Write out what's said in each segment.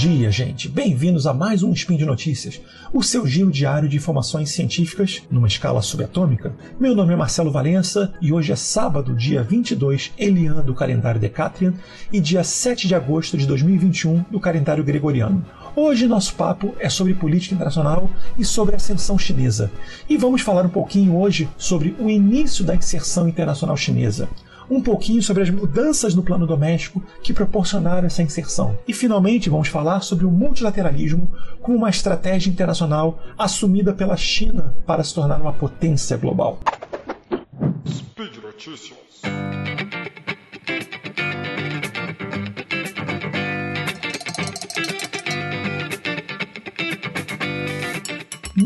dia, gente! Bem-vindos a mais um Spin de Notícias, o seu giro diário de informações científicas numa escala subatômica. Meu nome é Marcelo Valença e hoje é sábado, dia 22 Elian do calendário Decatrian e dia 7 de agosto de 2021 do calendário Gregoriano. Hoje nosso papo é sobre política internacional e sobre a ascensão chinesa. E vamos falar um pouquinho hoje sobre o início da inserção internacional chinesa um pouquinho sobre as mudanças no plano doméstico que proporcionaram essa inserção. E finalmente vamos falar sobre o multilateralismo como uma estratégia internacional assumida pela China para se tornar uma potência global. Speed Notícias.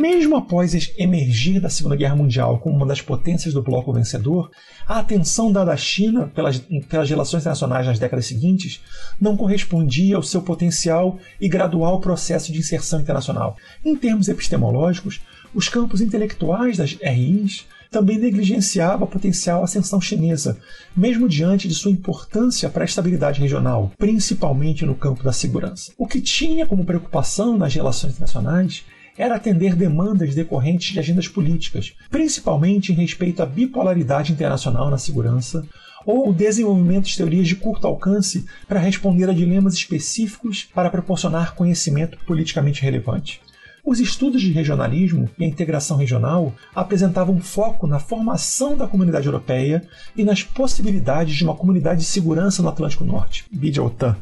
Mesmo após emergir da Segunda Guerra Mundial como uma das potências do bloco vencedor, a atenção dada à China pelas, pelas relações internacionais nas décadas seguintes não correspondia ao seu potencial e gradual processo de inserção internacional. Em termos epistemológicos, os campos intelectuais das RIs também negligenciavam a potencial ascensão chinesa, mesmo diante de sua importância para a estabilidade regional, principalmente no campo da segurança. O que tinha como preocupação nas relações internacionais era atender demandas decorrentes de agendas políticas, principalmente em respeito à bipolaridade internacional na segurança, ou o desenvolvimento de teorias de curto alcance para responder a dilemas específicos para proporcionar conhecimento politicamente relevante. Os estudos de regionalismo e a integração regional apresentavam foco na formação da comunidade europeia e nas possibilidades de uma comunidade de segurança no Atlântico Norte, BID OTAN.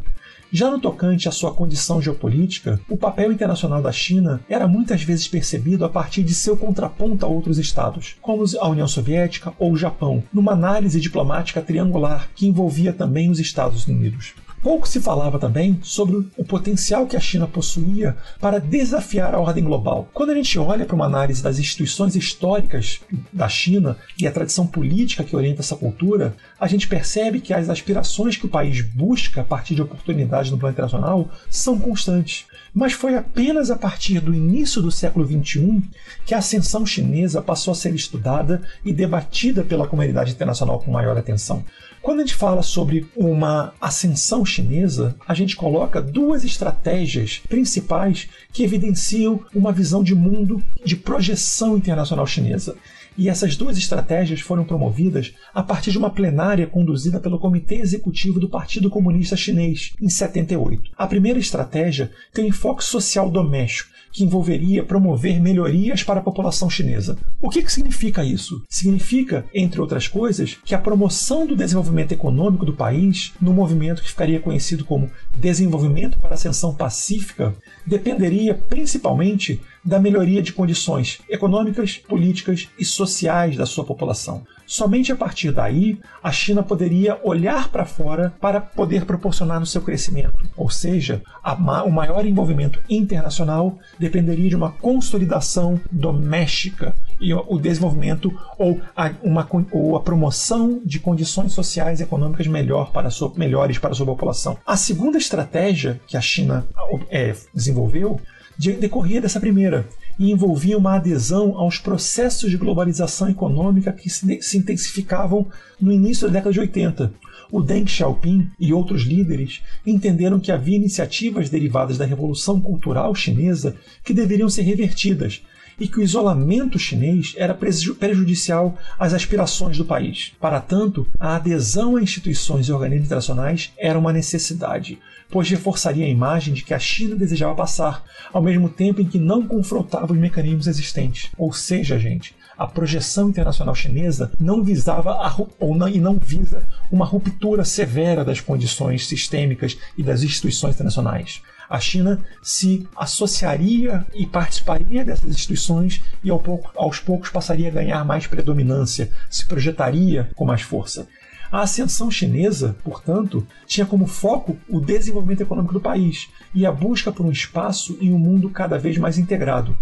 Já no tocante à sua condição geopolítica, o papel internacional da China era muitas vezes percebido a partir de seu contraponto a outros estados, como a União Soviética ou o Japão, numa análise diplomática triangular que envolvia também os Estados Unidos. Pouco se falava também sobre o potencial que a China possuía para desafiar a ordem global. Quando a gente olha para uma análise das instituições históricas da China e a tradição política que orienta essa cultura, a gente percebe que as aspirações que o país busca a partir de oportunidades no plano internacional são constantes. Mas foi apenas a partir do início do século XXI que a ascensão chinesa passou a ser estudada e debatida pela comunidade internacional com maior atenção. Quando a gente fala sobre uma ascensão chinesa, a gente coloca duas estratégias principais que evidenciam uma visão de mundo de projeção internacional chinesa. E essas duas estratégias foram promovidas a partir de uma plenária conduzida pelo Comitê Executivo do Partido Comunista Chinês, em 78. A primeira estratégia tem enfoque social doméstico, que envolveria promover melhorias para a população chinesa. O que, que significa isso? Significa, entre outras coisas, que a promoção do desenvolvimento econômico do país, no movimento que ficaria conhecido como Desenvolvimento para Ascensão Pacífica, dependeria principalmente da melhoria de condições econômicas, políticas e sociais da sua população. Somente a partir daí, a China poderia olhar para fora para poder proporcionar no seu crescimento. Ou seja, ma o maior envolvimento internacional dependeria de uma consolidação doméstica e o desenvolvimento ou a, uma, ou a promoção de condições sociais e econômicas melhor para sua, melhores para a sua população. A segunda estratégia que a China é, desenvolveu decorria dessa primeira e envolvia uma adesão aos processos de globalização econômica que se intensificavam no início da década de 80. O Deng Xiaoping e outros líderes entenderam que havia iniciativas derivadas da Revolução Cultural Chinesa que deveriam ser revertidas e que o isolamento chinês era prejudicial às aspirações do país. Para tanto, a adesão a instituições e organismos internacionais era uma necessidade, pois reforçaria a imagem de que a China desejava passar, ao mesmo tempo em que não confrontava os mecanismos existentes. Ou seja, gente, a projeção internacional chinesa não visava ou não, e não visa uma ruptura severa das condições sistêmicas e das instituições internacionais a China se associaria e participaria dessas instituições e aos poucos passaria a ganhar mais predominância, se projetaria com mais força. A ascensão chinesa, portanto, tinha como foco o desenvolvimento econômico do país e a busca por um espaço em um mundo cada vez mais integrado.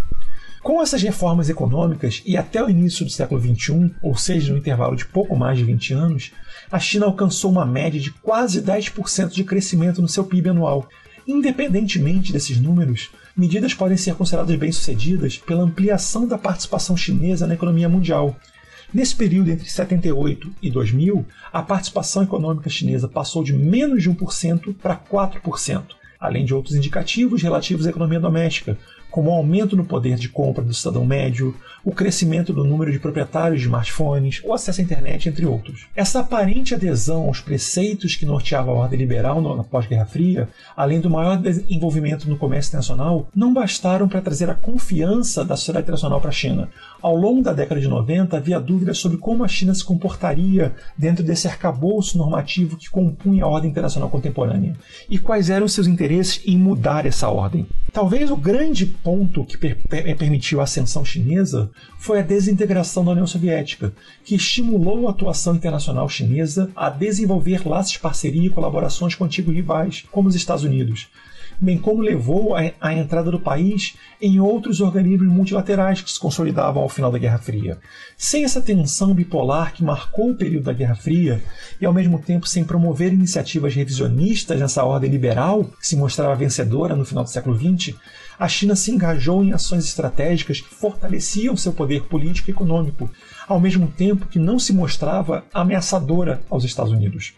Com essas reformas econômicas e até o início do século XXI, ou seja, no intervalo de pouco mais de 20 anos, a China alcançou uma média de quase 10% de crescimento no seu PIB anual, Independentemente desses números, medidas podem ser consideradas bem-sucedidas pela ampliação da participação chinesa na economia mundial. Nesse período entre 78 e 2000, a participação econômica chinesa passou de menos de 1% para 4%. além de outros indicativos relativos à economia doméstica, como o aumento no poder de compra do cidadão médio, o crescimento do número de proprietários de smartphones, o acesso à internet, entre outros. Essa aparente adesão aos preceitos que norteavam a ordem liberal na pós-Guerra Fria, além do maior desenvolvimento no comércio internacional, não bastaram para trazer a confiança da sociedade internacional para a China. Ao longo da década de 90, havia dúvidas sobre como a China se comportaria dentro desse arcabouço normativo que compunha a ordem internacional contemporânea e quais eram seus interesses em mudar essa ordem. Talvez o grande ponto que per permitiu a ascensão chinesa foi a desintegração da União Soviética, que estimulou a atuação internacional chinesa a desenvolver laços de parceria e colaborações com antigos rivais, como os Estados Unidos, bem como levou à entrada do país em outros organismos multilaterais que se consolidavam ao final da Guerra Fria. Sem essa tensão bipolar que marcou o período da Guerra Fria, e ao mesmo tempo sem promover iniciativas revisionistas nessa ordem liberal, que se mostrava vencedora no final do século XX, a China se engajou em ações estratégicas que fortaleciam seu poder político e econômico, ao mesmo tempo que não se mostrava ameaçadora aos Estados Unidos.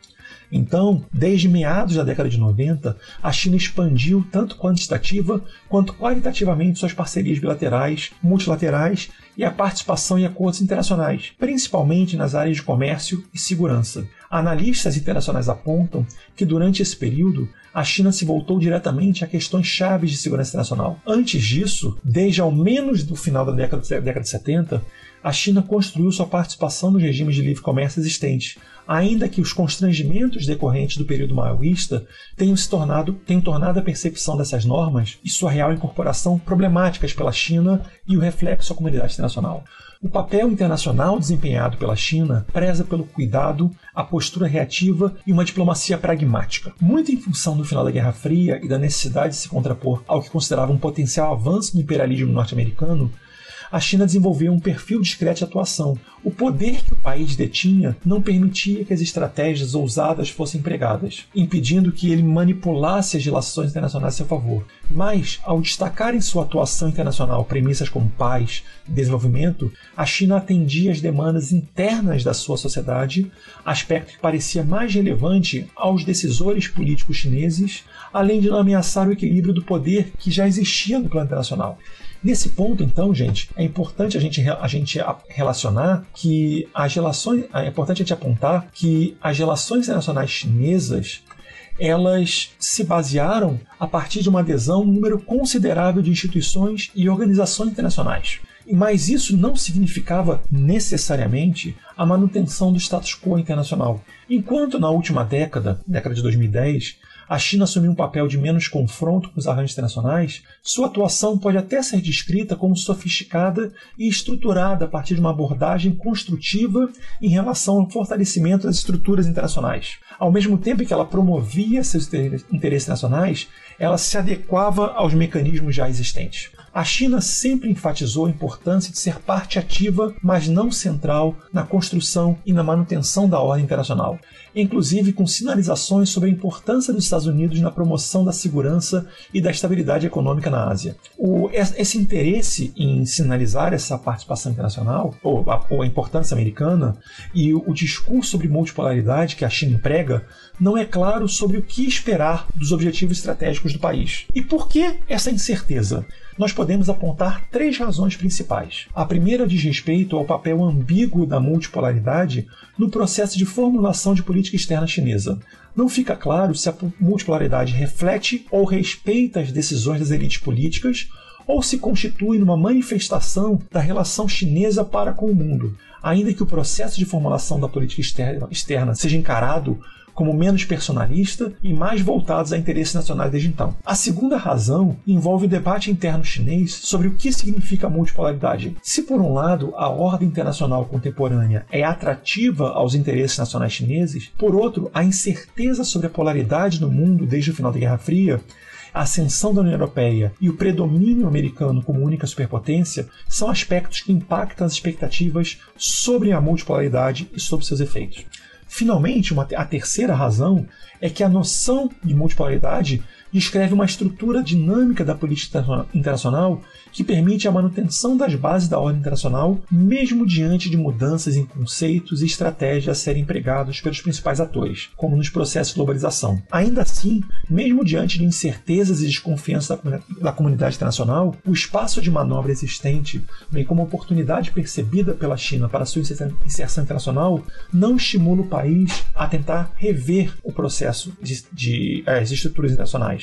Então, desde meados da década de 90, a China expandiu tanto quantitativa quanto qualitativamente suas parcerias bilaterais, multilaterais e a participação em acordos internacionais, principalmente nas áreas de comércio e segurança. Analistas internacionais apontam que durante esse período a China se voltou diretamente a questões chaves de segurança internacional. Antes disso, desde ao menos do final da década, década de 70, a China construiu sua participação nos regimes de livre comércio existentes, ainda que os constrangimentos decorrentes do período maoísta tenham se tornado, tenham tornado a percepção dessas normas e sua real incorporação problemáticas pela China e o reflexo à comunidade internacional. O papel internacional desempenhado pela China preza pelo cuidado, a postura reativa e uma diplomacia pragmática. Muito em função do final da Guerra Fria e da necessidade de se contrapor ao que considerava um potencial avanço do imperialismo norte-americano, a China desenvolveu um perfil discreto de atuação. O poder que o país detinha não permitia que as estratégias ousadas fossem empregadas, impedindo que ele manipulasse as relações internacionais a seu favor. Mas, ao destacar em sua atuação internacional premissas como paz e desenvolvimento, a China atendia às demandas internas da sua sociedade, aspecto que parecia mais relevante aos decisores políticos chineses, além de não ameaçar o equilíbrio do poder que já existia no plano internacional. Nesse ponto, então, gente, é importante a gente, a gente relacionar que as relações. É importante a gente apontar que as relações internacionais chinesas elas se basearam a partir de uma adesão um número considerável de instituições e organizações internacionais. Mas isso não significava necessariamente a manutenção do status quo internacional. Enquanto na última década, década de 2010, a China assumiu um papel de menos confronto com os arranjos internacionais, sua atuação pode até ser descrita como sofisticada e estruturada a partir de uma abordagem construtiva em relação ao fortalecimento das estruturas internacionais. Ao mesmo tempo que ela promovia seus interesses nacionais, ela se adequava aos mecanismos já existentes. A China sempre enfatizou a importância de ser parte ativa, mas não central, na construção e na manutenção da ordem internacional, inclusive com sinalizações sobre a importância dos Estados Unidos na promoção da segurança e da estabilidade econômica na Ásia. O, esse interesse em sinalizar essa participação internacional, ou a, ou a importância americana, e o, o discurso sobre multipolaridade que a China emprega, não é claro sobre o que esperar dos objetivos estratégicos do país. E por que essa incerteza? Nós podemos apontar três razões principais. A primeira diz respeito ao papel ambíguo da multipolaridade no processo de formulação de política externa chinesa. Não fica claro se a multipolaridade reflete ou respeita as decisões das elites políticas ou se constitui numa manifestação da relação chinesa para com o mundo, ainda que o processo de formulação da política externa seja encarado como menos personalista e mais voltados a interesses nacionais desde então. A segunda razão envolve o debate interno chinês sobre o que significa a multipolaridade. Se, por um lado, a ordem internacional contemporânea é atrativa aos interesses nacionais chineses, por outro, a incerteza sobre a polaridade no mundo desde o final da Guerra Fria a ascensão da União Europeia e o predomínio americano como única superpotência são aspectos que impactam as expectativas sobre a multipolaridade e sobre seus efeitos. Finalmente, uma, a terceira razão é que a noção de multipolaridade descreve uma estrutura dinâmica da política internacional que permite a manutenção das bases da ordem internacional, mesmo diante de mudanças em conceitos e estratégias a serem empregados pelos principais atores, como nos processos de globalização. Ainda assim, mesmo diante de incertezas e desconfiança da comunidade internacional, o espaço de manobra existente, bem como a oportunidade percebida pela China para sua inserção internacional, não estimula o país a tentar rever o processo de, de, é, de estruturas internacionais.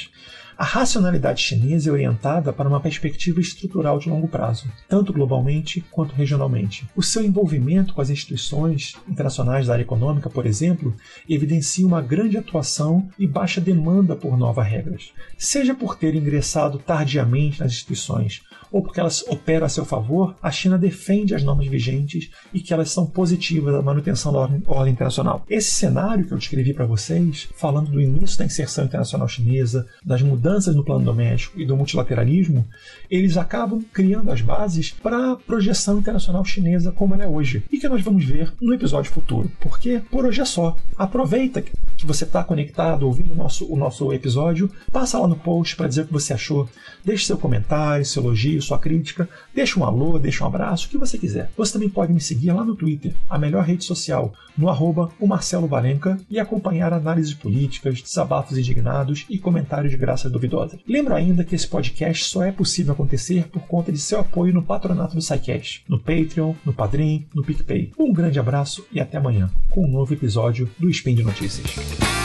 A racionalidade chinesa é orientada para uma perspectiva estrutural de longo prazo, tanto globalmente quanto regionalmente. O seu envolvimento com as instituições internacionais da área econômica, por exemplo, evidencia uma grande atuação e baixa demanda por novas regras, seja por ter ingressado tardiamente nas instituições ou porque elas operam a seu favor, a China defende as normas vigentes e que elas são positivas à manutenção da ordem, ordem internacional. Esse cenário que eu descrevi para vocês, falando do início da inserção internacional chinesa, das mudanças no plano doméstico e do multilateralismo, eles acabam criando as bases para a projeção internacional chinesa como ela é hoje e que nós vamos ver no episódio futuro. Porque por hoje é só. Aproveita que você está conectado, ouvindo o nosso, o nosso episódio, passa lá no post para dizer o que você achou. Deixe seu comentário, seu elogio, sua crítica, deixa um alô, deixa um abraço, o que você quiser. Você também pode me seguir lá no Twitter, a melhor rede social, no arroba o Marcelo Valenca e acompanhar análises políticas, desabafos indignados e comentários de graça duvidosa. Lembro ainda que esse podcast só é possível acontecer por conta de seu apoio no patronato do SciCast, no Patreon, no Padrim, no PicPay. Um grande abraço e até amanhã, com um novo episódio do Spin de Notícias.